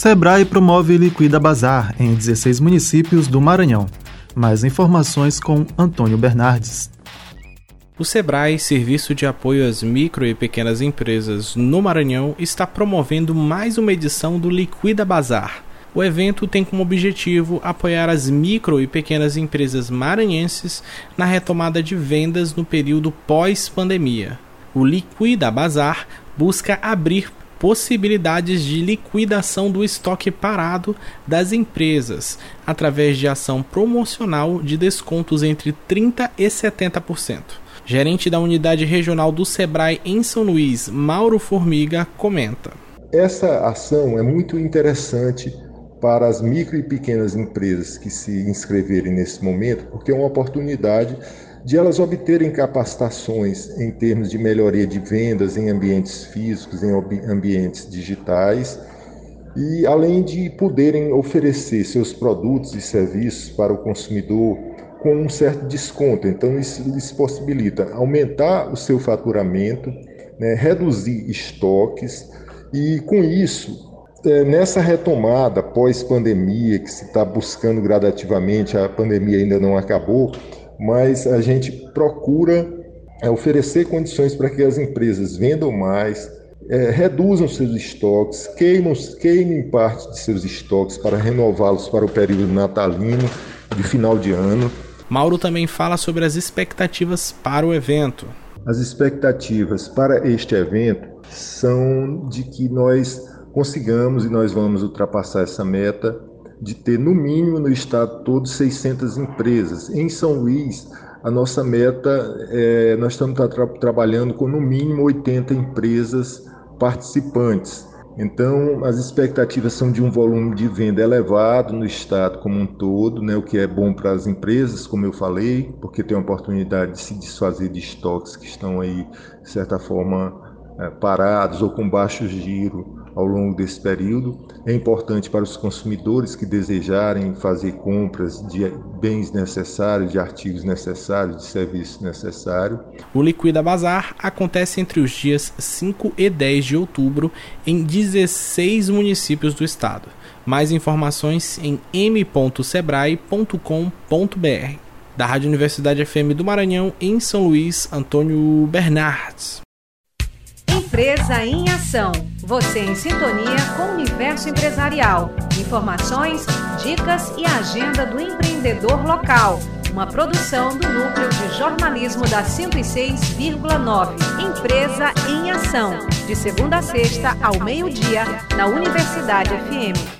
Sebrae promove Liquida Bazar em 16 municípios do Maranhão. Mais informações com Antônio Bernardes. O Sebrae, Serviço de Apoio às Micro e Pequenas Empresas no Maranhão, está promovendo mais uma edição do Liquida Bazar. O evento tem como objetivo apoiar as micro e pequenas empresas maranhenses na retomada de vendas no período pós-pandemia. O Liquida Bazar busca abrir possibilidades de liquidação do estoque parado das empresas através de ação promocional de descontos entre 30% e 70%. Gerente da unidade regional do Sebrae em São Luís, Mauro Formiga, comenta. Essa ação é muito interessante para as micro e pequenas empresas que se inscreverem nesse momento, porque é uma oportunidade de elas obterem capacitações em termos de melhoria de vendas em ambientes físicos, em ambientes digitais, e além de poderem oferecer seus produtos e serviços para o consumidor com um certo desconto. Então, isso lhes possibilita aumentar o seu faturamento, né, reduzir estoques e, com isso, é, nessa retomada pós-pandemia, que se está buscando gradativamente, a pandemia ainda não acabou, mas a gente procura é, oferecer condições para que as empresas vendam mais, é, reduzam seus estoques, queimam, queimem parte de seus estoques para renová-los para o período natalino de final de ano. Mauro também fala sobre as expectativas para o evento. As expectativas para este evento são de que nós consigamos e nós vamos ultrapassar essa meta de ter no mínimo no estado todo 600 empresas. Em São Luís, a nossa meta é nós estamos tra trabalhando com no mínimo 80 empresas participantes. Então, as expectativas são de um volume de venda elevado no estado como um todo, né, o que é bom para as empresas, como eu falei, porque tem a oportunidade de se desfazer de estoques que estão aí, de certa forma, é, parados ou com baixo giro ao longo desse período. É importante para os consumidores que desejarem fazer compras de bens necessários, de artigos necessários, de serviços necessários. O Liquida Bazar acontece entre os dias 5 e 10 de outubro em 16 municípios do estado. Mais informações em m.sebrae.com.br. Da Rádio Universidade FM do Maranhão, em São Luís, Antônio Bernardes. Empresa em Ação. Você em sintonia com o universo empresarial. Informações, dicas e agenda do empreendedor local. Uma produção do Núcleo de Jornalismo da 106,9. Empresa em Ação. De segunda a sexta, ao meio-dia, na Universidade FM.